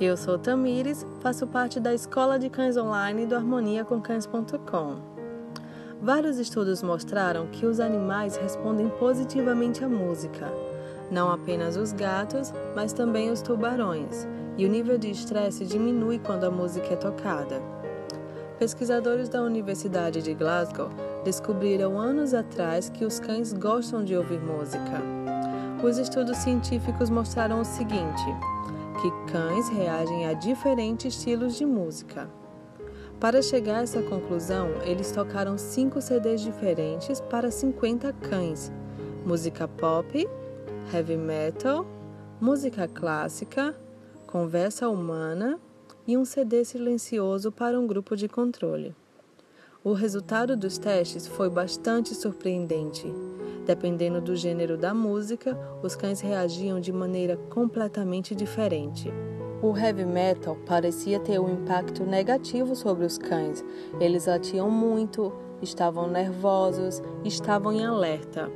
Eu sou Tamires, faço parte da Escola de Cães Online do harmoniacomcães.com. Vários estudos mostraram que os animais respondem positivamente à música, não apenas os gatos, mas também os tubarões, e o nível de estresse diminui quando a música é tocada. Pesquisadores da Universidade de Glasgow descobriram anos atrás que os cães gostam de ouvir música. Os estudos científicos mostraram o seguinte: que cães reagem a diferentes estilos de música. Para chegar a essa conclusão, eles tocaram cinco CDs diferentes para 50 cães: música pop, heavy metal, música clássica, conversa humana e um CD silencioso para um grupo de controle. O resultado dos testes foi bastante surpreendente. Dependendo do gênero da música, os cães reagiam de maneira completamente diferente. O heavy metal parecia ter um impacto negativo sobre os cães. Eles latiam muito, estavam nervosos, estavam em alerta.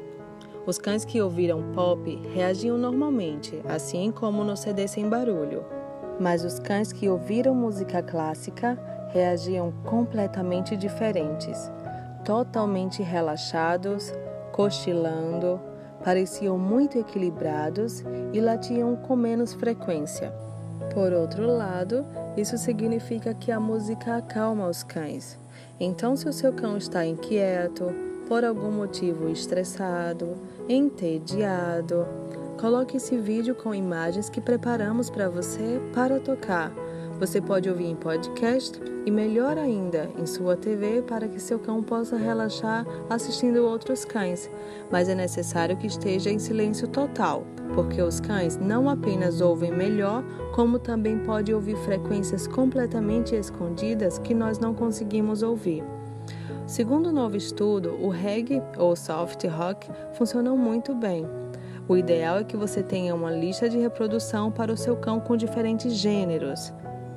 Os cães que ouviram pop reagiam normalmente, assim como no CD sem barulho. Mas os cães que ouviram música clássica reagiam completamente diferentes, totalmente relaxados, cochilando, pareciam muito equilibrados e latiam com menos frequência. Por outro lado, isso significa que a música acalma os cães. Então, se o seu cão está inquieto, por algum motivo estressado, entediado, coloque esse vídeo com imagens que preparamos para você para tocar. Você pode ouvir em podcast e, melhor ainda, em sua TV para que seu cão possa relaxar assistindo outros cães. Mas é necessário que esteja em silêncio total, porque os cães não apenas ouvem melhor, como também pode ouvir frequências completamente escondidas que nós não conseguimos ouvir. Segundo o um novo estudo, o reggae ou soft rock funcionam muito bem. O ideal é que você tenha uma lista de reprodução para o seu cão com diferentes gêneros.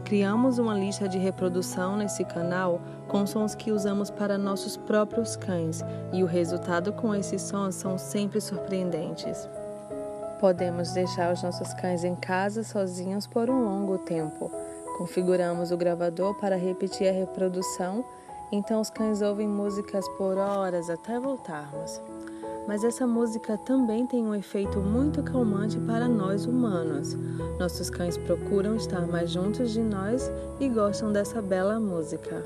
Criamos uma lista de reprodução nesse canal com sons que usamos para nossos próprios cães e o resultado com esses sons são sempre surpreendentes. Podemos deixar os nossos cães em casa sozinhos por um longo tempo. Configuramos o gravador para repetir a reprodução então os cães ouvem músicas por horas até voltarmos. Mas essa música também tem um efeito muito calmante para nós humanos. Nossos cães procuram estar mais juntos de nós e gostam dessa bela música.